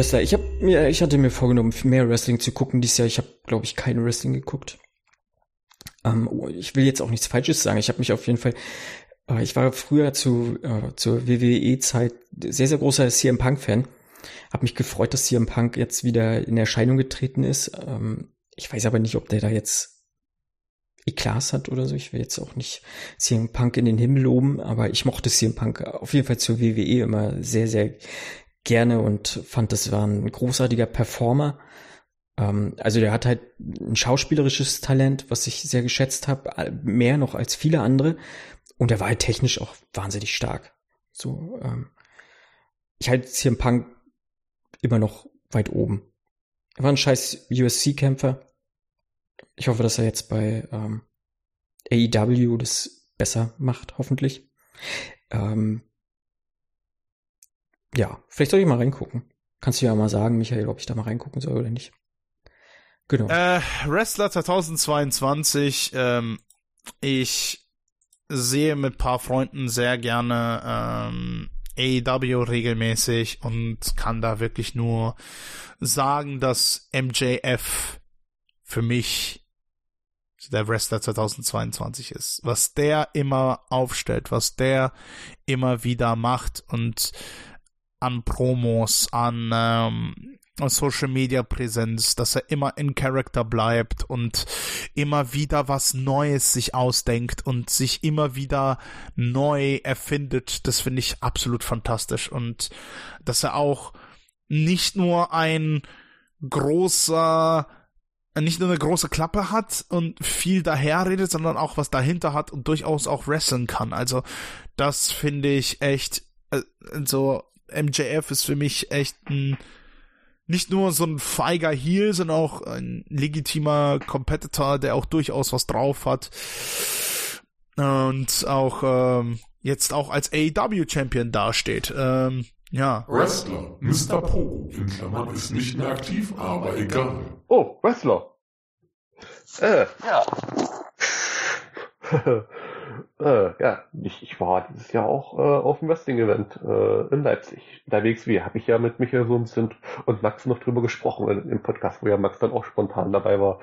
Wrestler. Ich habe mir, ich hatte mir vorgenommen, mehr Wrestling zu gucken dieses Jahr. Ich habe, glaube ich, kein Wrestling geguckt. Ähm, oh, ich will jetzt auch nichts Falsches sagen. Ich habe mich auf jeden Fall, äh, ich war früher zu äh, zur WWE-Zeit sehr sehr großer CM Punk-Fan. Hab mich gefreut, dass CM Punk jetzt wieder in Erscheinung getreten ist. Ähm, ich weiß aber nicht, ob der da jetzt Eklas hat oder so. Ich will jetzt auch nicht CM Punk in den Himmel loben, aber ich mochte CM Punk auf jeden Fall zur WWE immer sehr, sehr gerne und fand, das war ein großartiger Performer. Ähm, also der hat halt ein schauspielerisches Talent, was ich sehr geschätzt habe, mehr noch als viele andere. Und er war halt technisch auch wahnsinnig stark. So, ähm, ich halte CM Punk immer noch weit oben. Er war ein scheiß USC-Kämpfer. Ich hoffe, dass er jetzt bei ähm, AEW das besser macht, hoffentlich. Ähm, ja, vielleicht soll ich mal reingucken. Kannst du ja mal sagen, Michael, ob ich da mal reingucken soll oder nicht. Genau. Äh, Wrestler 2022, ähm, ich sehe mit paar Freunden sehr gerne ähm, AEW regelmäßig und kann da wirklich nur sagen, dass MJF für mich der Wrestler 2022 ist. Was der immer aufstellt, was der immer wieder macht und an Promos, an ähm, Social Media Präsenz, dass er immer in Character bleibt und immer wieder was Neues sich ausdenkt und sich immer wieder neu erfindet. Das finde ich absolut fantastisch und dass er auch nicht nur ein großer nicht nur eine große Klappe hat und viel daherredet, sondern auch was dahinter hat und durchaus auch wrestlen kann. Also das finde ich echt äh, so MJF ist für mich echt ein nicht nur so ein feiger Heel, sondern auch ein legitimer Competitor, der auch durchaus was drauf hat. Und auch ähm, jetzt auch als AEW Champion dasteht. Ähm, ja. Wrestler, Mr. Pro, in Klammern ist nicht mehr aktiv, aber egal. Oh, Wrestler. Äh, ja. Äh, ja, ich, ich war dieses Jahr auch äh, auf dem Wrestling-Event äh, in Leipzig. Unterwegs wie, habe ich ja mit Michael bisschen und Max noch drüber gesprochen in, im Podcast, wo ja Max dann auch spontan dabei war.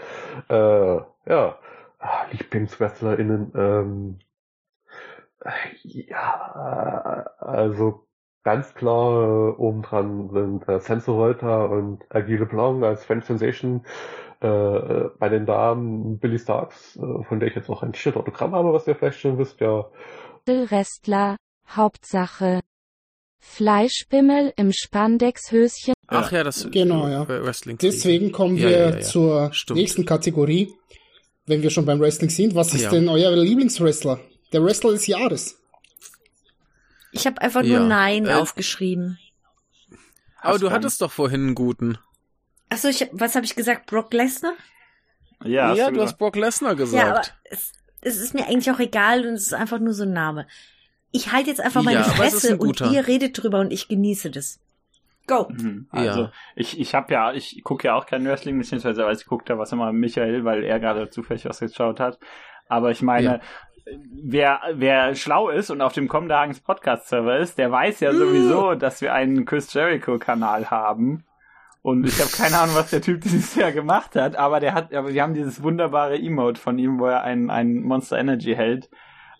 Äh, ja, ah, LieblingswrestlerInnen, ähm, ja, also ganz klar äh, oben dran sind äh, Senso Volta und Agile Blanc als Fan Sensation äh, äh, bei den Damen Billy Starks, äh, von der ich jetzt auch ein T-Shirt Autogramm habe, was ihr vielleicht schon wisst, ja. Restler, Hauptsache. Fleischbimmel im Spandexhöschen. Ach ja, das genau, ja. Wrestling. Deswegen kommen wir ja, ja, zur Stimmt. nächsten Kategorie, wenn wir schon beim Wrestling sind. Was ist denn euer Lieblingswrestler? Der Wrestler des Jahres. Ich habe einfach nur Nein äh, aufgeschrieben. Aber du hattest doch vorhin einen guten. Achso, ich, was habe ich gesagt? Brock Lesnar? Ja, ja du, hast Brock Lesnar gesagt. Ja, aber es, es, ist mir eigentlich auch egal und es ist einfach nur so ein Name. Ich halte jetzt einfach meine ja, Fresse ein und ihr redet drüber und ich genieße das. Go. Mhm, also ja. ich, ich habe ja, ich gucke ja auch kein Wrestling, beziehungsweise weiß ich gucke da was immer Michael, weil er gerade zufällig was geschaut hat. Aber ich meine, ja. wer, wer schlau ist und auf dem Comdagens Podcast-Server ist, der weiß ja sowieso, dass wir einen Chris Jericho-Kanal haben. Und ich habe keine Ahnung, was der Typ dieses Jahr gemacht hat, aber der hat, aber wir haben dieses wunderbare Emote von ihm, wo er ein, ein Monster Energy hält.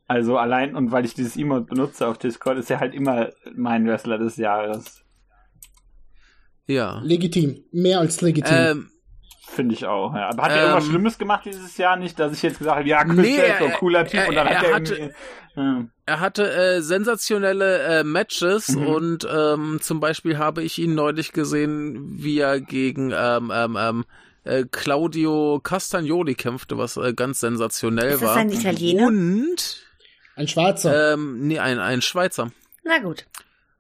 Also allein, und weil ich dieses Emote benutze auf Discord, ist er halt immer mein Wrestler des Jahres. Ja. Legitim. Mehr als legitim. Ähm, Finde ich auch, ja. Aber hat er irgendwas ähm, Schlimmes gemacht dieses Jahr nicht, dass ich jetzt gesagt habe, ja, Chris nee, Jericho, cooler Typ, er, und dann hat er, hatte, ja. er hatte äh, sensationelle äh, Matches mhm. und ähm, zum Beispiel habe ich ihn neulich gesehen, wie er gegen ähm, ähm, ähm, äh, Claudio Castagnoli kämpfte, was äh, ganz sensationell Ist das war. Ist ein Italiener? Und ein Schwarzer. Ähm, nee, ein, ein Schweizer. Na gut.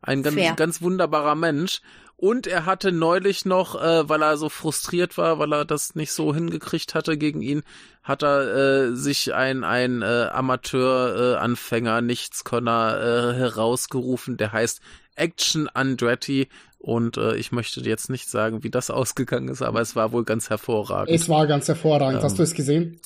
Ein ganz, ganz wunderbarer Mensch. Und er hatte neulich noch, äh, weil er so frustriert war, weil er das nicht so hingekriegt hatte gegen ihn, hat er äh, sich ein, ein äh, Amateur-Anfänger, äh, Nichtskönner äh, herausgerufen, der heißt Action Andretti. Und äh, ich möchte jetzt nicht sagen, wie das ausgegangen ist, aber es war wohl ganz hervorragend. Es war ganz hervorragend. Ähm, Hast du es gesehen?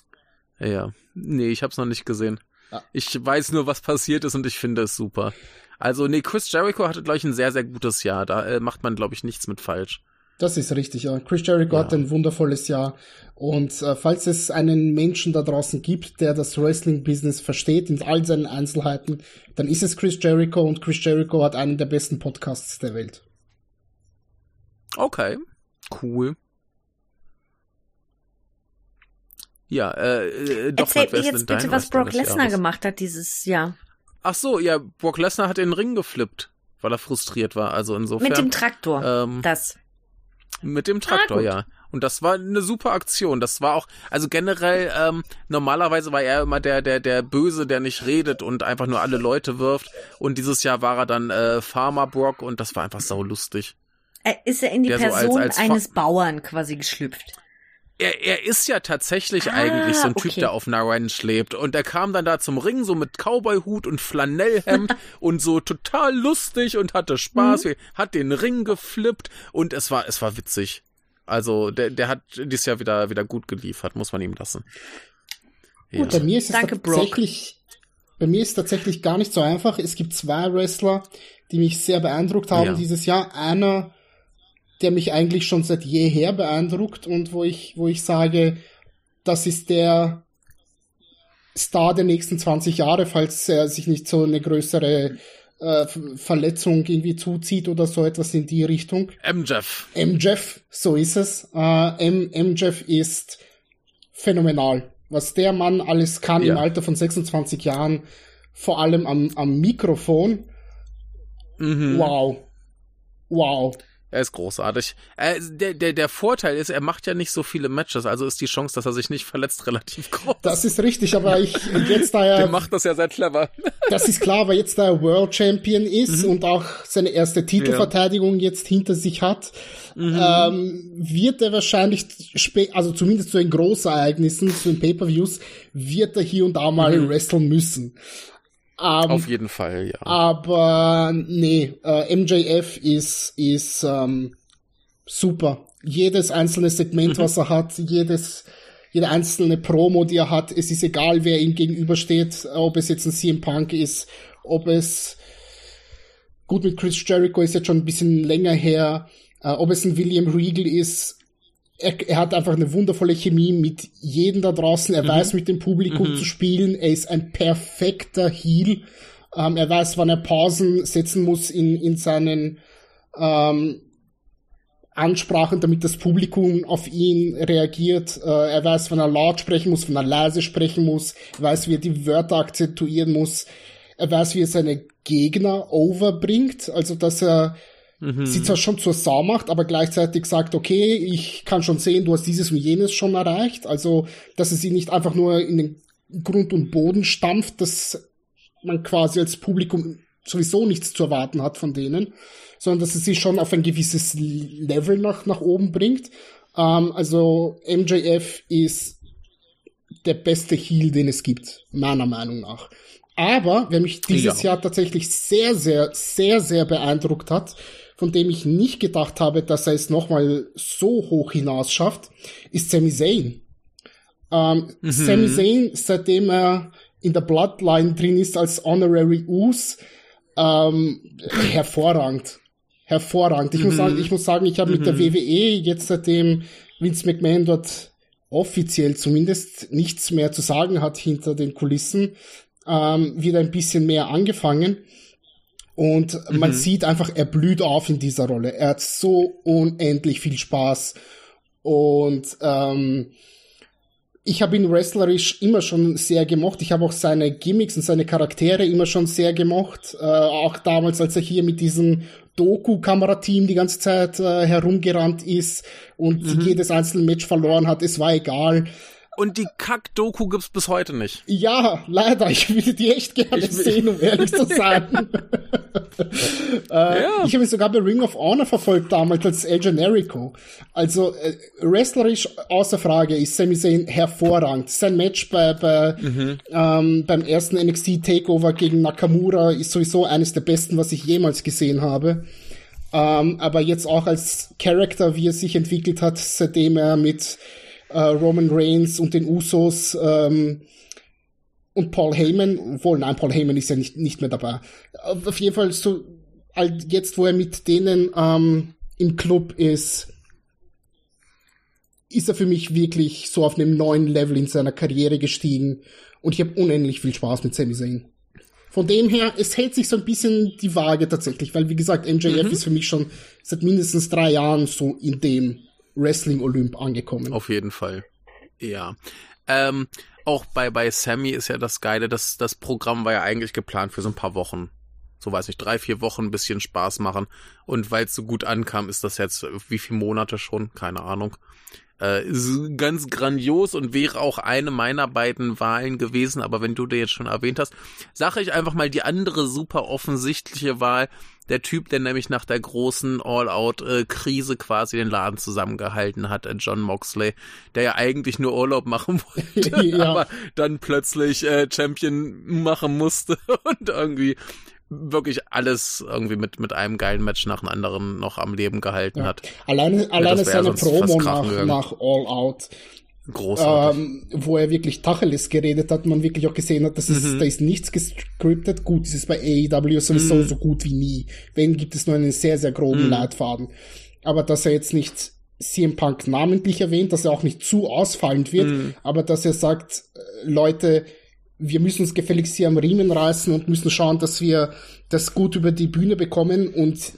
Ja. Nee, ich habe es noch nicht gesehen. Ja. Ich weiß nur, was passiert ist und ich finde es super. Also, nee, Chris Jericho hatte, glaube ich, ein sehr, sehr gutes Jahr. Da äh, macht man, glaube ich, nichts mit falsch. Das ist richtig, ja. Chris Jericho ja. hat ein wundervolles Jahr. Und äh, falls es einen Menschen da draußen gibt, der das Wrestling-Business versteht in all seinen Einzelheiten, dann ist es Chris Jericho und Chris Jericho hat einen der besten Podcasts der Welt. Okay, cool. Ja, äh, äh doch, Erzähl mir jetzt bitte, was Brock Lesnar gemacht hat dieses Jahr. Ach so, ja, Brock Lesnar hat den Ring geflippt, weil er frustriert war. Also insofern. Mit dem Traktor. Ähm, das. Mit dem Traktor, ah, ja. Und das war eine super Aktion. Das war auch, also generell, ähm, normalerweise war er immer der, der, der Böse, der nicht redet und einfach nur alle Leute wirft. Und dieses Jahr war er dann äh, Farmer Brock und das war einfach sau lustig. Er ist er in die der Person so als, als eines Bauern quasi geschlüpft er, er ist ja tatsächlich ah, eigentlich so ein Typ, okay. der auf einer Ranch lebt. Und er kam dann da zum Ring so mit Cowboyhut und Flanellhemd und so total lustig und hatte Spaß, mhm. hat den Ring geflippt und es war, es war witzig. Also der, der hat dieses Jahr wieder, wieder gut geliefert, muss man ihm lassen. Ja. Gut, bei mir ist es Danke, tatsächlich, Brock. bei mir ist es tatsächlich gar nicht so einfach. Es gibt zwei Wrestler, die mich sehr beeindruckt haben ja. dieses Jahr. Einer der mich eigentlich schon seit jeher beeindruckt und wo ich, wo ich sage, das ist der Star der nächsten 20 Jahre, falls er sich nicht so eine größere äh, Verletzung irgendwie zuzieht oder so etwas in die Richtung. MJF. MJF, so ist es. Äh, M MJF ist phänomenal. Was der Mann alles kann ja. im Alter von 26 Jahren, vor allem am, am Mikrofon. Mhm. Wow. Wow. Er ist großartig. Äh, der, der, der Vorteil ist, er macht ja nicht so viele Matches, also ist die Chance, dass er sich nicht verletzt, relativ groß. Das ist richtig, aber ich jetzt da er. Der macht das ja sehr clever. Das ist klar, weil jetzt da er World Champion ist mhm. und auch seine erste Titelverteidigung ja. jetzt hinter sich hat, mhm. ähm, wird er wahrscheinlich, also zumindest zu den Großereignissen, zu den Pay-Per-Views, wird er hier und da mal mhm. wresteln müssen. Um, Auf jeden Fall, ja. Aber nee, äh, MJF ist, ist ähm, super. Jedes einzelne Segment, mhm. was er hat, jedes, jede einzelne Promo, die er hat, es ist egal, wer ihm gegenübersteht, ob es jetzt ein CM Punk ist, ob es gut mit Chris Jericho ist jetzt schon ein bisschen länger her, äh, ob es ein William Regal ist, er, er, hat einfach eine wundervolle Chemie mit jedem da draußen. Er mhm. weiß mit dem Publikum mhm. zu spielen. Er ist ein perfekter Heel. Ähm, er weiß, wann er Pausen setzen muss in, in seinen ähm, Ansprachen, damit das Publikum auf ihn reagiert. Äh, er weiß, wann er laut sprechen muss, wann er leise sprechen muss. Er weiß, wie er die Wörter akzentuieren muss. Er weiß, wie er seine Gegner overbringt. Also, dass er mhm. sie zwar schon zur Sau macht, aber gleichzeitig sagt, okay, ich kann schon sehen, du hast dieses und jenes schon erreicht. Also, dass es sie nicht einfach nur in den Grund und Boden stampft, dass man quasi als Publikum sowieso nichts zu erwarten hat von denen, sondern dass es sie schon auf ein gewisses Level nach, nach oben bringt. Ähm, also MJF ist der beste Heal, den es gibt, meiner Meinung nach. Aber wer mich dieses ja. Jahr tatsächlich sehr, sehr, sehr, sehr beeindruckt hat, von dem ich nicht gedacht habe, dass er es nochmal so hoch hinaus schafft, ist Sami Zayn. Ähm, mhm. Sami Zayn, seitdem er in der Bloodline drin ist als Honorary Us, ähm, hervorragend. Hervorragend. Ich, mhm. muss sagen, ich muss sagen, ich habe mhm. mit der mhm. WWE jetzt seitdem Vince McMahon dort offiziell zumindest nichts mehr zu sagen hat hinter den Kulissen, ähm, wieder ein bisschen mehr angefangen. Und mhm. man sieht einfach, er blüht auf in dieser Rolle. Er hat so unendlich viel Spaß. Und ähm, ich habe ihn wrestlerisch immer schon sehr gemocht. Ich habe auch seine Gimmicks und seine Charaktere immer schon sehr gemocht. Äh, auch damals, als er hier mit diesem Doku-Kamerateam die ganze Zeit äh, herumgerannt ist und mhm. jedes einzelne Match verloren hat. Es war egal und die Kack-Doku gibt's bis heute nicht. Ja, leider. Ich würde die echt gerne sehen, um ehrlich zu sein. äh, ja. Ich habe mich sogar bei Ring of Honor verfolgt damals als El Generico. Also äh, wrestlerisch außer Frage ist Sami Zayn hervorragend. Sein Match bei, bei mhm. ähm, beim ersten NXT Takeover gegen Nakamura ist sowieso eines der besten, was ich jemals gesehen habe. Ähm, aber jetzt auch als Character, wie er sich entwickelt hat, seitdem er mit äh, Roman Reigns und den Usos ähm, und Paul Heyman, obwohl, nein, Paul Heyman ist ja nicht, nicht mehr dabei. Auf jeden Fall so, jetzt, wo er mit denen ähm, im Club ist, ist er für mich wirklich so auf einem neuen Level in seiner Karriere gestiegen und ich habe unendlich viel Spaß mit Sami Zayn. Von dem her, es hält sich so ein bisschen die Waage tatsächlich, weil wie gesagt, MJF mhm. ist für mich schon seit mindestens drei Jahren so in dem Wrestling-Olymp angekommen. Auf jeden Fall. Ja. Ähm, auch bei, bei Sammy ist ja das Geile, dass das Programm war ja eigentlich geplant für so ein paar Wochen. So weiß ich, drei, vier Wochen ein bisschen Spaß machen. Und weil es so gut ankam, ist das jetzt wie viele Monate schon? Keine Ahnung. Äh, ist ganz grandios und wäre auch eine meiner beiden Wahlen gewesen, aber wenn du dir jetzt schon erwähnt hast, sage ich einfach mal die andere super offensichtliche Wahl. Der Typ, der nämlich nach der großen All-Out-Krise quasi den Laden zusammengehalten hat, äh, John Moxley, der ja eigentlich nur Urlaub machen wollte, ja. aber dann plötzlich äh, Champion machen musste und irgendwie wirklich alles irgendwie mit, mit einem geilen Match nach dem anderen noch am Leben gehalten ja. hat. Alleine, alleine seine Promo nach, nach All Out. Großartig. Ähm, wo er wirklich Tacheles geredet hat, man wirklich auch gesehen hat, dass es, mhm. da ist nichts gescriptet. Gut, das ist bei AEW sowieso mhm. so gut wie nie. Wenn gibt es nur einen sehr, sehr groben mhm. Leitfaden. Aber dass er jetzt nicht CM Punk namentlich erwähnt, dass er auch nicht zu ausfallend wird, mhm. aber dass er sagt, äh, Leute, wir müssen uns gefälligst hier am Riemen reißen und müssen schauen, dass wir das gut über die Bühne bekommen und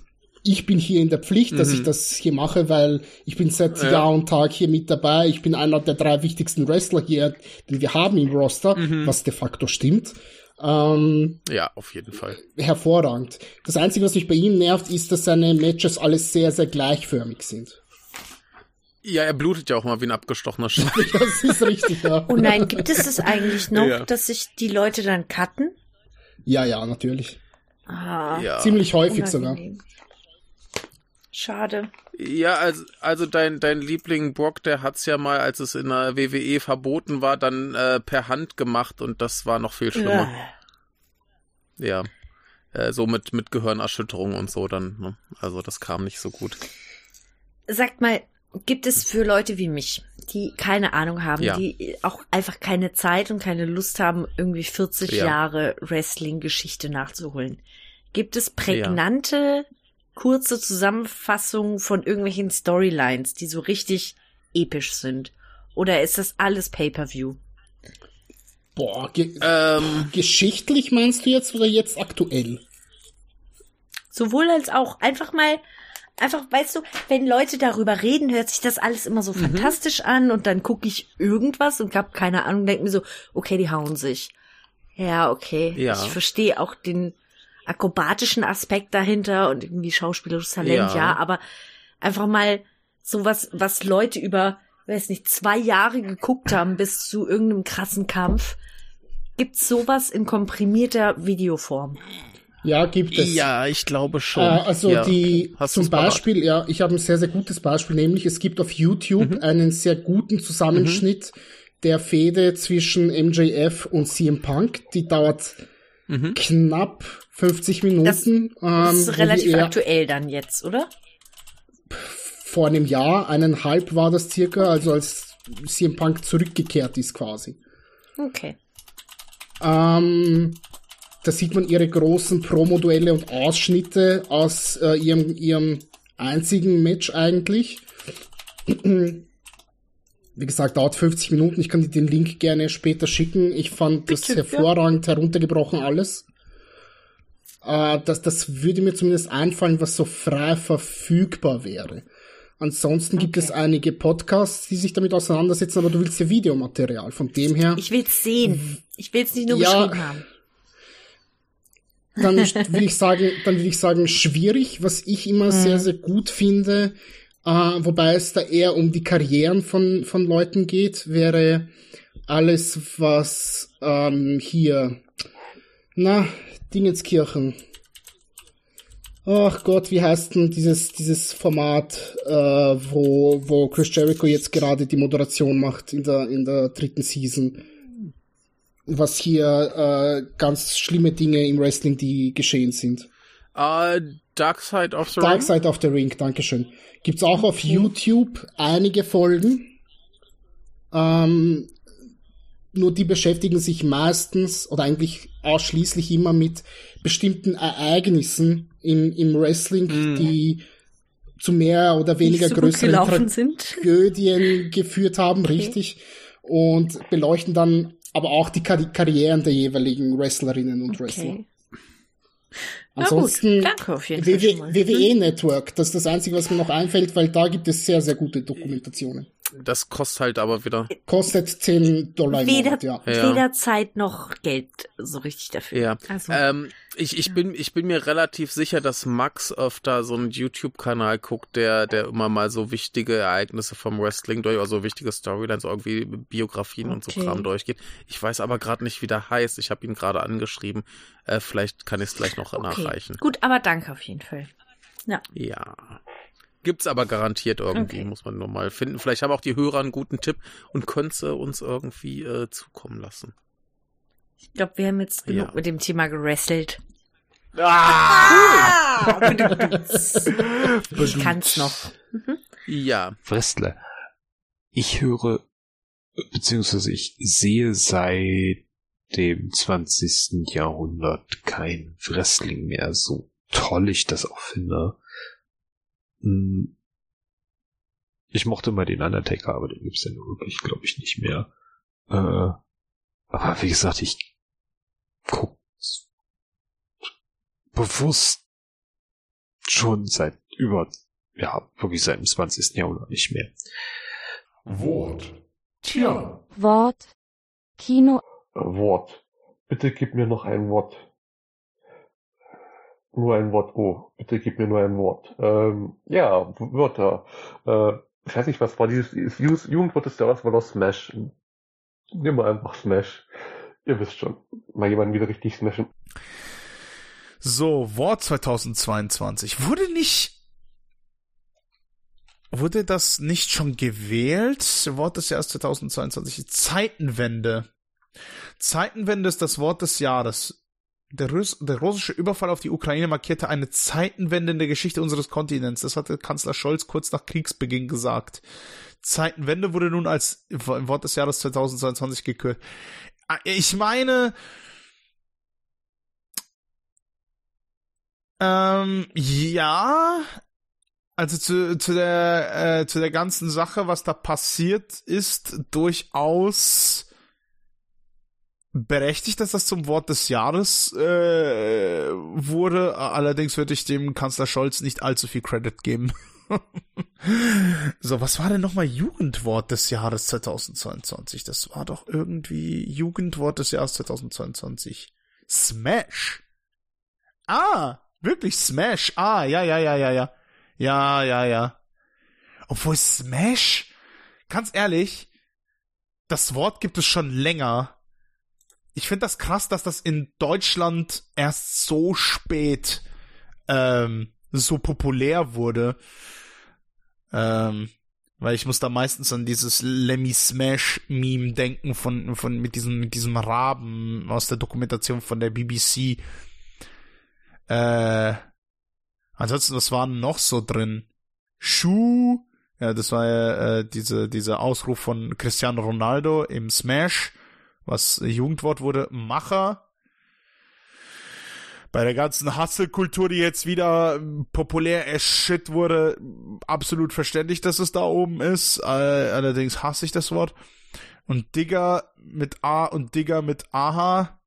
ich bin hier in der Pflicht, dass mhm. ich das hier mache, weil ich bin seit ja. Jahr und Tag hier mit dabei. Ich bin einer der drei wichtigsten Wrestler hier, den wir haben im Roster, mhm. was de facto stimmt. Ähm, ja, auf jeden Fall. Hervorragend. Das Einzige, was mich bei ihm nervt, ist, dass seine Matches alles sehr, sehr gleichförmig sind. Ja, er blutet ja auch mal wie ein abgestochener Schwein. das ist richtig, ja. Oh nein, gibt es das eigentlich noch, ja. dass sich die Leute dann cutten? Ja, ja, natürlich. Ah, ja. Ziemlich häufig unangenehm. sogar. Schade. Ja, also, also dein, dein Liebling Brock, der hat's ja mal, als es in der WWE verboten war, dann äh, per Hand gemacht und das war noch viel schlimmer. Ja. ja. Äh, so mit, mit Gehirnerschütterung und so dann. Ne? Also das kam nicht so gut. Sagt mal, gibt es für Leute wie mich, die keine Ahnung haben, ja. die auch einfach keine Zeit und keine Lust haben, irgendwie 40 ja. Jahre Wrestling-Geschichte nachzuholen. Gibt es prägnante, ja. kurze Zusammenfassungen von irgendwelchen Storylines, die so richtig episch sind? Oder ist das alles Pay-per-View? Boah, ge ähm, geschichtlich meinst du jetzt oder jetzt aktuell? Sowohl als auch einfach mal einfach, weißt du, wenn Leute darüber reden, hört sich das alles immer so mhm. fantastisch an und dann gucke ich irgendwas und hab keine Ahnung, denke mir so, okay, die hauen sich. Ja, okay. Ja. Ich verstehe auch den akrobatischen Aspekt dahinter und irgendwie schauspielerisches Talent, ja. ja, aber einfach mal sowas, was Leute über, weiß nicht, zwei Jahre geguckt haben bis zu irgendeinem krassen Kampf. Gibt's sowas in komprimierter Videoform? Ja, gibt es. Ja, ich glaube schon. Äh, also ja. die Hast zum Beispiel, parat? ja, ich habe ein sehr, sehr gutes Beispiel, nämlich es gibt auf YouTube mhm. einen sehr guten Zusammenschnitt mhm. der Fehde zwischen MJF und CM Punk. Die dauert mhm. knapp 50 Minuten. Das, das ist ähm, relativ aktuell dann jetzt, oder? Vor einem Jahr, eineinhalb war das circa, also als CM Punk zurückgekehrt ist quasi. Okay. Ähm, da sieht man ihre großen Promo-Duelle und Ausschnitte aus äh, ihrem, ihrem einzigen Match eigentlich. Wie gesagt, dauert 50 Minuten. Ich kann dir den Link gerne später schicken. Ich fand Bitte, das hervorragend ja. heruntergebrochen alles. Äh, das, das würde mir zumindest einfallen, was so frei verfügbar wäre. Ansonsten okay. gibt es einige Podcasts, die sich damit auseinandersetzen, aber du willst ja Videomaterial. Von dem her. Ich will's sehen. Ich will's nicht nur ja, beschrieben haben dann will ich sagen, dann will ich sagen, schwierig, was ich immer mhm. sehr, sehr gut finde, äh, wobei es da eher um die Karrieren von, von Leuten geht, wäre alles, was ähm, hier, na, Dingenskirchen. Ach Gott, wie heißt denn dieses, dieses Format, äh, wo, wo Chris Jericho jetzt gerade die Moderation macht in der, in der dritten Season? Was hier äh, ganz schlimme Dinge im Wrestling, die geschehen sind. Uh, Dark Side of the Dark Ring. Dark Side of the Ring, Dankeschön. Gibt's auch auf YouTube einige Folgen. Ähm, nur die beschäftigen sich meistens oder eigentlich ausschließlich immer mit bestimmten Ereignissen im, im Wrestling, mm. die zu mehr oder weniger so größeren Tragödien geführt haben, okay. richtig. Und beleuchten dann aber auch die Kar Karrieren der jeweiligen Wrestlerinnen und okay. Wrestler. Ansonsten Fall WWE Network, das ist das Einzige, was mir noch einfällt, weil da gibt es sehr, sehr gute Dokumentationen. Das kostet halt aber wieder. Kostet 10 Dollar im weder, Monat, ja. Weder Zeit noch Geld so richtig dafür. Ja. Also, ähm, ich, ich, ja. bin, ich bin mir relativ sicher, dass Max öfter so einen YouTube-Kanal guckt, der, der immer mal so wichtige Ereignisse vom Wrestling durch, also wichtige Storylines, irgendwie Biografien okay. und so Kram durchgeht. Ich weiß aber gerade nicht, wie der heißt. Ich habe ihn gerade angeschrieben. Äh, vielleicht kann ich es gleich noch okay. nachreichen. Gut, aber danke auf jeden Fall. Ja. Ja. Gibt's aber garantiert irgendwie, okay. muss man nur mal finden. Vielleicht haben auch die Hörer einen guten Tipp und können sie uns irgendwie äh, zukommen lassen. Ich glaube, wir haben jetzt genug ja. mit dem Thema gerestelt. Ah! ich kann's noch. Mhm. Ja. Wrestler. Ich höre, beziehungsweise ich sehe seit dem 20. Jahrhundert kein Wrestling mehr, so toll ich das auch finde. Hm. Ich mochte mal den Undertaker, aber den gibt's ja nur wirklich, glaube ich, nicht mehr. Äh, aber wie gesagt, ich guck bewusst schon seit über, ja, wirklich seit dem 20. Jahrhundert nicht mehr. Wort. Tja. Wort. Kino. Wort. Bitte gib mir noch ein Wort. Nur ein Wort. Oh, bitte gib mir nur ein Wort. Ähm, ja, Wörter. Äh, ich weiß nicht, was war dieses, dieses Jugendwort des Jahres war doch Smash. Nimm mal einfach Smash. Ihr wisst schon. Mal jemanden wieder richtig smashen. So, Wort 2022. Wurde nicht Wurde das nicht schon gewählt? Wort des Jahres 2022. Zeitenwende. Zeitenwende ist das Wort des Jahres. Der, Russ der, russische Überfall auf die Ukraine markierte eine Zeitenwende in der Geschichte unseres Kontinents. Das hatte Kanzler Scholz kurz nach Kriegsbeginn gesagt. Zeitenwende wurde nun als Wort des Jahres 2022 gekürt. Ah, ich meine, ähm, ja, also zu, zu der äh, zu der ganzen Sache, was da passiert ist, durchaus berechtigt, dass das zum Wort des Jahres äh, wurde. Allerdings würde ich dem Kanzler Scholz nicht allzu viel Credit geben. so, was war denn nochmal Jugendwort des Jahres 2022? Das war doch irgendwie Jugendwort des Jahres 2022. Smash. Ah, wirklich Smash. Ah, ja, ja, ja, ja, ja. Ja, ja, ja. Obwohl Smash, ganz ehrlich, das Wort gibt es schon länger ich finde das krass, dass das in Deutschland erst so spät ähm, so populär wurde. Ähm, weil ich muss da meistens an dieses Lemmy Smash Meme denken von von mit diesem mit diesem Raben aus der Dokumentation von der BBC. Äh, ansonsten was war noch so drin? Schuh, ja, das war ja äh, diese dieser Ausruf von Cristiano Ronaldo im Smash was Jugendwort wurde, Macher. Bei der ganzen Hustle-Kultur, die jetzt wieder populär as shit wurde, absolut verständlich, dass es da oben ist. allerdings hasse ich das Wort. Und Digger mit A und Digger mit Aha.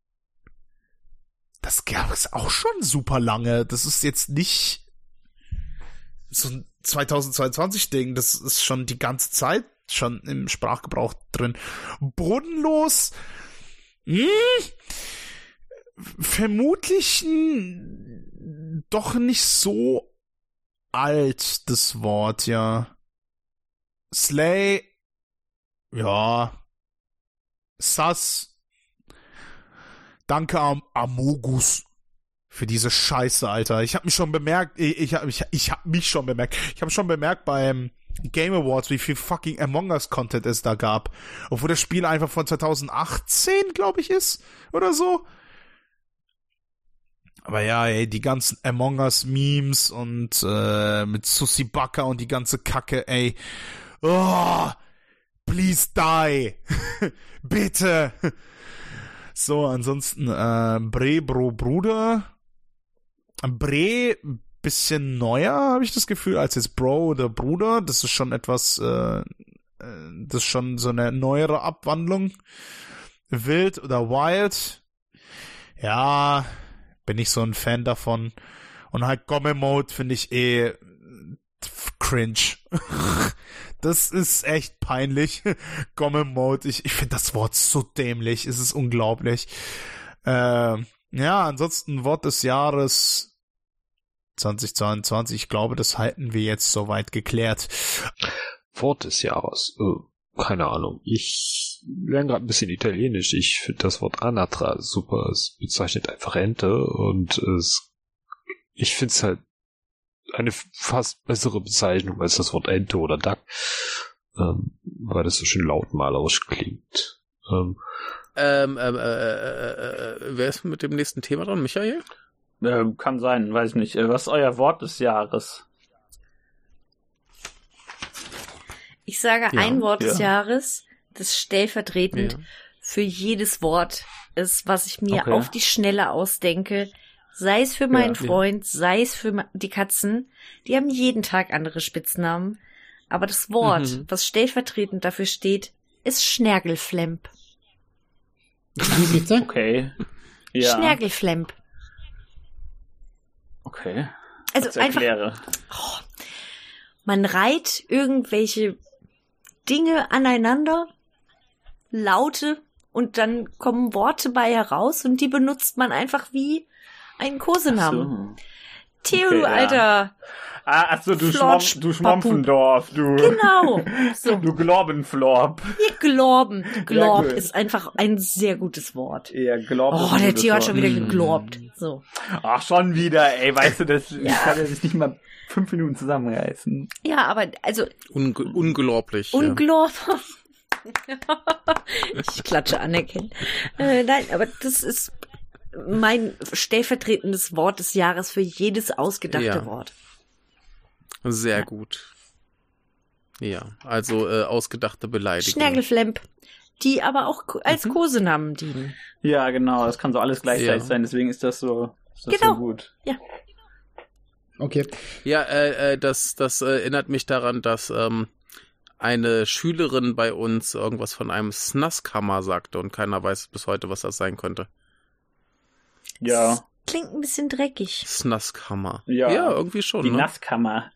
Das gab es auch schon super lange. Das ist jetzt nicht so ein 2022 Ding. Das ist schon die ganze Zeit schon im Sprachgebrauch drin. Bodenlos? Hm? Vermutlich doch nicht so alt, das Wort, ja. Slay, ja. Sass. Danke am Amogus für diese Scheiße, Alter. Ich habe mich schon bemerkt, ich, ich, ich, ich habe mich schon bemerkt. Ich habe schon bemerkt beim Game Awards, wie viel fucking Among Us Content es da gab. Obwohl das Spiel einfach von 2018, glaube ich, ist. Oder so. Aber ja, ey, die ganzen Among Us Memes und äh, mit Susi Baka und die ganze Kacke, ey. Oh, Please die. Bitte. So, ansonsten, äh, Bre, Bro, Bruder. Bre, bisschen neuer, habe ich das Gefühl, als jetzt Bro oder Bruder. Das ist schon etwas, äh, äh, das ist schon so eine neuere Abwandlung. Wild oder Wild. Ja, bin ich so ein Fan davon. Und halt Gomme Mode finde ich eh cringe. Das ist echt peinlich. Gomme Mode. Ich, ich finde das Wort so dämlich. Es ist unglaublich. Äh, ja, ansonsten Wort des Jahres 2022. Ich glaube, das halten wir jetzt soweit geklärt. Wort des Jahres. Äh, keine Ahnung. Ich lerne gerade ein bisschen Italienisch. Ich finde das Wort Anatra super. Es bezeichnet einfach Ente und es, ich finde es halt eine fast bessere Bezeichnung als das Wort Ente oder Duck, ähm, weil das so schön lautmalerisch klingt. Ähm, ähm, äh, äh, äh, wer ist mit dem nächsten Thema dran? Michael? Äh, kann sein, weiß ich nicht. Was ist euer Wort des Jahres? Ich sage Ja, ein Wort des ja. Jahres, das stellvertretend Ja. für jedes Wort ist, was ich mir Okay. auf die Schnelle ausdenke. Sei es für meinen Ja. Freund, sei es für die Katzen. Die haben jeden Tag andere Spitznamen. Aber das Wort, Mhm. was stellvertretend dafür steht, ist Schnergelflemp. Wie bitte? Okay. Ja. Schnergelflemp. Okay. Also einfach, erkläre. man reiht irgendwelche Dinge aneinander, Laute, und dann kommen Worte bei heraus und die benutzt man einfach wie einen Kosenamen. So. Theo, Okay, ja. Alter. Ah, achso, du, Flotsch, Schmom, du Schmompfendorf, du. Genau. So, Du Globenflop. ihr Glorben. Glorb gut. ist einfach ein sehr gutes Wort. Ja, ist Oh, der Theo hat schon wieder geglorbt. So. Ach, schon wieder, ey, weißt du, das ich kann er sich nicht mal fünf Minuten zusammenreißen. Ja, aber also Unge unglaublich. ja. Unglorb. ich klatsche anerkennen. Äh, nein, aber das ist mein stellvertretendes Wort des Jahres für jedes ausgedachte Ja. Wort. Sehr Ja. gut. Ja, also äh, ausgedachte Beleidigung. Schnergelflemp. Die aber auch als Mhm. Kosenamen dienen. Ja, genau, das kann so alles gleichzeitig Ja. sein, deswegen ist das so, ist das Genau. so gut. Okay. Ja, äh, äh, das, das äh, erinnert mich daran, dass ähm, eine Schülerin bei uns irgendwas von einem Snaskammer sagte und keiner weiß bis heute, was das sein könnte. Ja, Klingt ein bisschen dreckig. Snaskammer. Ja. ja irgendwie schon. die ne? Nasskammer.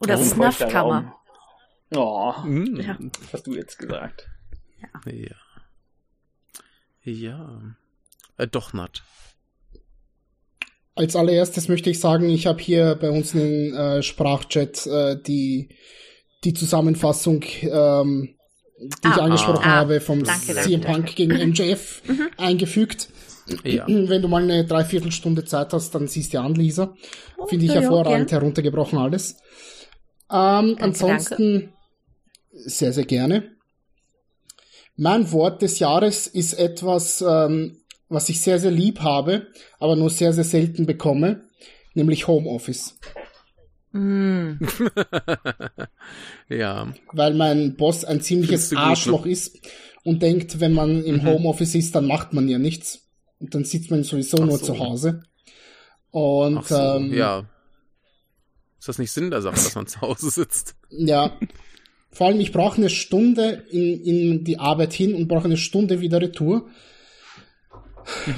Oder Snuffkammer. Oh, Mm. Ja. was hast du jetzt gesagt? Ja. Ja. Äh, doch nat. Als allererstes möchte ich sagen, ich habe hier bei uns in den äh, Sprachchat äh, die, die Zusammenfassung, ähm, die ich Ah, angesprochen ah, habe, vom danke, danke, CM danke. Punk gegen MJF eingefügt. Ja. Wenn du mal eine Dreiviertelstunde Zeit hast, dann siehst du an, Lisa. Finde ich ja, ja, hervorragend heruntergebrochen alles. Ähm, ansonsten sehr, sehr gerne. Mein Wort des Jahres ist etwas, ähm, was ich sehr, sehr lieb habe, aber nur sehr, sehr selten bekomme, nämlich Homeoffice. Mm. ja. Weil mein Boss ein ziemliches gut, ne? Arschloch ist und denkt, wenn man im Mhm. Homeoffice ist, dann macht man ja nichts. Und dann sitzt man sowieso Ach nur so. zu Hause. Und so, ähm, ja. Ist das nicht Sinn der Sache, dass man zu Hause sitzt? Ja. Vor allem, ich brauche eine Stunde in, in die Arbeit hin und brauche eine Stunde wieder Retour.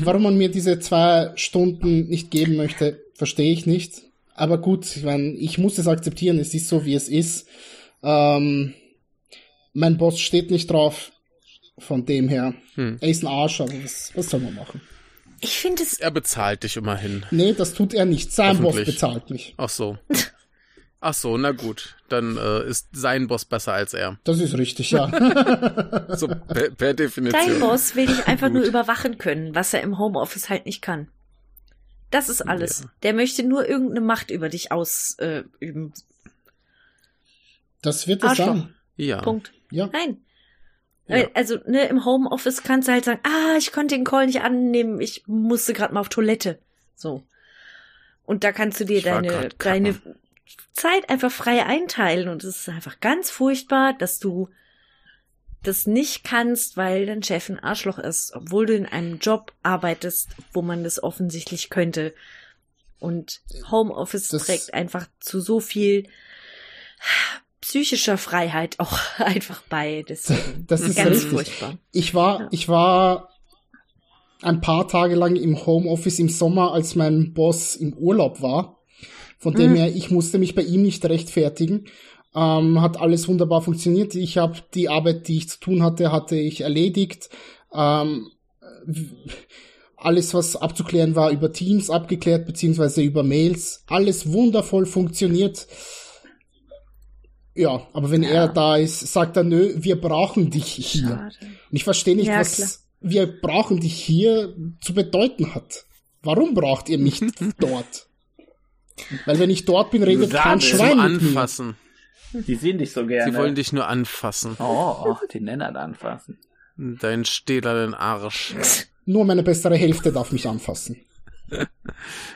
Warum man mir diese zwei Stunden nicht geben möchte, verstehe ich nicht. Aber gut, ich, mein, ich muss es akzeptieren, es ist so, wie es ist. Ähm, mein Boss steht nicht drauf. Von dem her. Hm. Er ist ein Arsch, aber was, was soll man machen? Ich finde es, Er bezahlt dich immerhin. Nee, das tut er nicht. Sein Boss bezahlt mich. Ach so. Ach so, na gut. Dann äh, ist sein Boss besser als er. Das ist richtig, ja. So per, per Definition. dein Boss will dich einfach nur überwachen können, was er im Homeoffice halt nicht kann. Das ist alles. Ja. Der möchte nur irgendeine Macht über dich ausüben. Äh. Das wird es sein. Ja. Punkt. Ja. Nein. Ja. Also, ne, im Homeoffice kannst du halt sagen, ah, ich konnte den Call nicht annehmen, ich musste gerade mal auf Toilette. So. Und da kannst du dir Ich deine, deine Zeit einfach frei einteilen und es ist einfach ganz furchtbar, dass du das nicht kannst, weil dein Chef ein Arschloch ist, obwohl du in einem Job arbeitest, wo man das offensichtlich könnte. Und Homeoffice Das- trägt einfach zu so viel psychischer Freiheit auch einfach bei. Deswegen Das ist ganz richtig. furchtbar. Ich war, Ja. ich war ein paar Tage lang im Homeoffice im Sommer, als mein Boss im Urlaub war. Von dem Mhm. her, ich musste mich bei ihm nicht rechtfertigen. Ähm, hat alles wunderbar funktioniert. Ich habe die Arbeit, die ich zu tun hatte, hatte ich erledigt. Ähm, alles, was abzuklären war, über Teams abgeklärt, beziehungsweise über Mails. Alles wundervoll funktioniert. Ja, aber wenn er da ist, sagt er, nö, wir brauchen dich hier. Schade. Und ich verstehe nicht, Ja, was klar. wir brauchen dich hier zu bedeuten hat. Warum braucht ihr mich dort? Weil wenn ich dort bin, redet Sade. kein Schwein mit mir. Anfassen. Die sehen dich so gerne. Sie wollen dich nur anfassen. Oh, den Nenner anfassen. Deinen stählernen Arsch. Nur meine bessere Hälfte darf mich anfassen.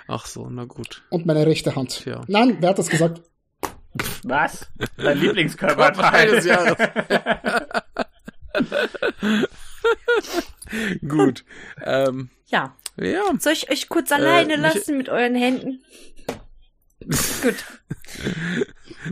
Ach so, na gut. Und meine rechte Hand. Tja. Nein, wer hat das gesagt? Was? Dein Körperteil Lieblingskörperteil des Jahres. gut. Ähm, Ja. ja. Soll ich euch kurz alleine Äh, lassen mit euren Händen? Gut.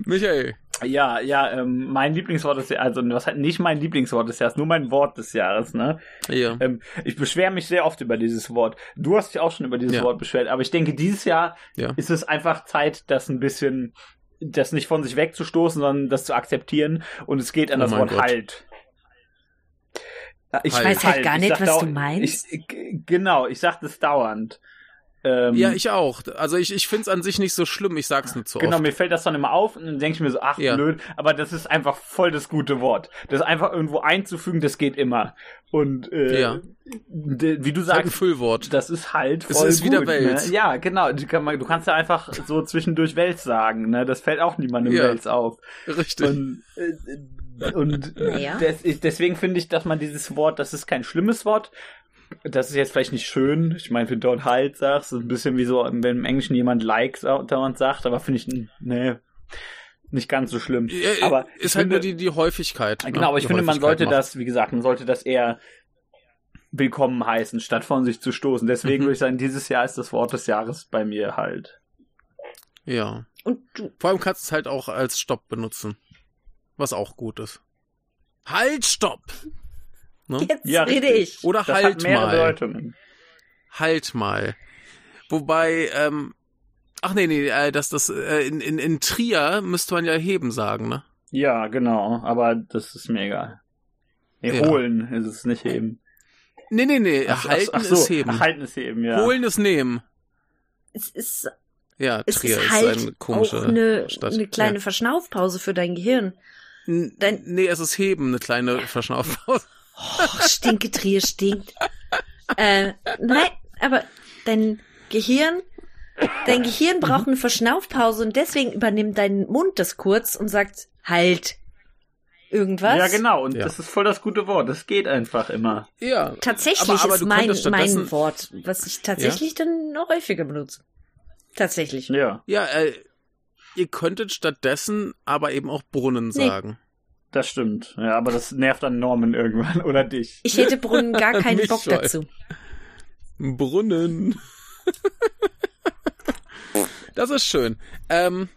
Michael. Ja, ja, ähm, mein Lieblingswort des Jahres, also was halt nicht mein Lieblingswort des Jahres, nur mein Wort des Jahres, ne? Ja. Ähm, ich beschwere mich sehr oft über dieses Wort. Du hast dich auch schon über dieses Ja. Wort beschwert, aber ich denke, dieses Jahr Ja. ist es einfach Zeit, das ein bisschen, das nicht von sich wegzustoßen, sondern das zu akzeptieren. Und es geht an Oh das Wort Gott. Halt. Ich Ich weiß halt gar nicht, was du meinst. Ich, genau, ich sag das dauernd. Ähm, Ja, ich auch. Also ich, ich finde es an sich nicht so schlimm, ich sag's nicht so Genau, oft. mir fällt das dann immer auf und dann denke ich mir so, ach Ja. blöd, aber das ist einfach voll das gute Wort. Das einfach irgendwo einzufügen, das geht immer. Und äh, Ja. wie du halt sagst, Füllwort. das ist halt Es voll ist wieder gut, Wels. Ne? Ja, genau. Du, kann, du kannst ja einfach so zwischendurch Wels sagen. Ne? Das fällt auch niemandem Ja. Wels auf. Richtig. Und, äh, und Naja. des, deswegen finde ich, dass man dieses Wort, das ist kein schlimmes Wort. Das ist jetzt vielleicht nicht schön. Ich meine, für dort halt sagst, ist ein bisschen wie so, wenn im Englischen jemand like sa- dauernd sagt, aber finde ich, ne, nicht ganz so schlimm. Ja, aber ist halt finde, nur die, die Häufigkeit. ne? Genau, aber ich Die finde, man sollte macht. das, wie gesagt, man sollte das eher willkommen heißen, statt von sich zu stoßen. Deswegen Mhm. würde ich sagen, dieses Jahr ist das Wort des Jahres bei mir halt. Ja. Und du, Vor allem kannst du es halt auch als Stopp benutzen. Was auch gut ist. Halt, Stopp! Ne? jetzt Ja, rede ich. Oder Das halt mal. Bedeutungen. Halt mal. Wobei, ähm, ach nee, nee, äh, das, das, äh, in, in, in Trier müsste man ja heben sagen, ne? Ja, genau, aber das ist mir egal. Nee, Ja. holen ist es nicht heben. Nee, nee, nee, Ach, ach, halten ach so, ist heben. Ach, halten ist heben, ja. Holen ist nehmen. Es ist, Ja, es Trier ist ist, halt eine komische auch eine, Stadt. eine kleine Ja. Verschnaufpause für dein Gehirn. Dein- nee, es ist heben, eine kleine Verschnaufpause. Oh, stinke Trier stinkt. äh, nein, aber dein Gehirn, dein Gehirn braucht eine Verschnaufpause und deswegen übernimmt dein Mund das kurz und sagt, halt. Irgendwas. Ja, genau, und Ja. das ist voll das gute Wort. Das geht einfach immer. Ja. Tatsächlich Aber- aber ist mein, mein Wort, was ich tatsächlich dann noch häufiger benutze. Tatsächlich. Ja, Ja, äh, ihr könntet stattdessen aber eben auch Brunnen Nee. sagen. Das stimmt. Ja, aber das nervt dann Norman irgendwann oder dich. Ich hätte Brunnen gar keinen Bock schon. dazu. Brunnen. das ist schön. Ähm,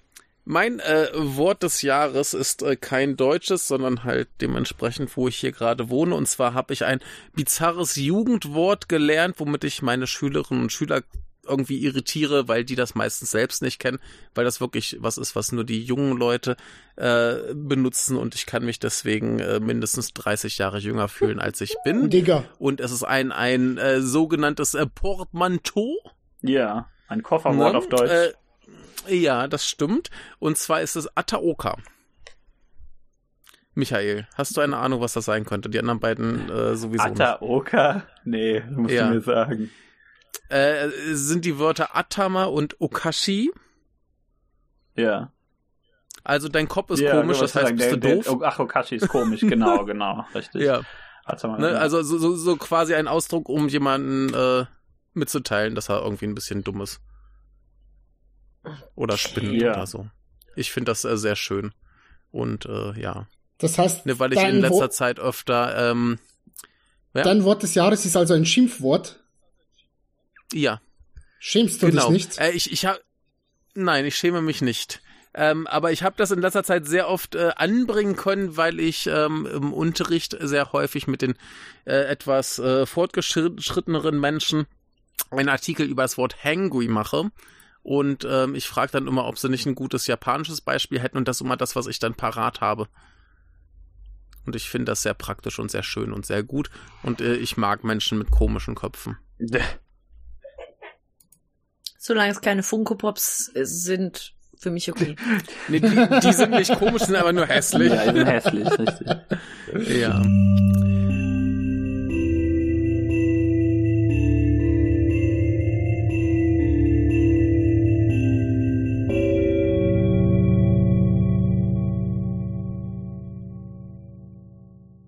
mein äh, Wort des Jahres ist äh, kein deutsches, sondern halt dementsprechend, wo ich hier gerade wohne. Und zwar habe ich ein bizarres Jugendwort gelernt, womit ich meine Schülerinnen und Schüler irgendwie irritiere, weil die das meistens selbst nicht kennen, weil das wirklich was ist, was nur die jungen Leute äh, benutzen und ich kann mich deswegen äh, mindestens 30 Jahre jünger fühlen, als ich bin. Digga. Und es ist ein, ein äh, sogenanntes äh, Portmanteau. Ja, ein Kofferwort Ne? auf Deutsch. Äh, ja, das stimmt. Und zwar ist es Ataoka. Michael, hast du eine Ahnung, was das sein könnte? Die anderen beiden äh, sowieso nicht. Ataoka? Nee, musst Ja. du mir sagen. Äh, sind die Wörter Atama und Okashi. Ja. Also dein Kopf ist ja, komisch, das heißt, sagen, bist der, du der, doof? oh, ach, Okashi ist komisch, genau, genau, richtig. ja. Atama, Ne? Also so, so, so quasi ein Ausdruck, um jemanden äh, mitzuteilen, dass er irgendwie ein bisschen dumm ist. Oder spinnt Ja. oder so. Ich finde das äh, sehr schön. Und äh, ja. Das heißt, ne, weil ich in letzter Wort, Zeit öfter. Ähm, ja? Dein Wort des Jahres ist also ein Schimpfwort. Ja. Schämst du genau. dich nicht? Äh, ich ich habe Nein, ich schäme mich nicht. Ähm, aber ich habe das in letzter Zeit sehr oft äh, anbringen können, weil ich ähm, im Unterricht sehr häufig mit den äh, etwas äh, fortgeschritteneren Menschen einen Artikel über das Wort Hangry mache. Und ähm, ich frage dann immer, ob sie nicht ein gutes japanisches Beispiel hätten und das ist immer das, was ich dann parat habe. Und ich finde das sehr praktisch und sehr schön und sehr gut. Und äh, ich mag Menschen mit komischen Köpfen. Solange es keine Funko Pops sind, für mich okay. nee, die, die, sind nicht komisch, sind aber nur hässlich. Ja, die sind hässlich, richtig. Ja.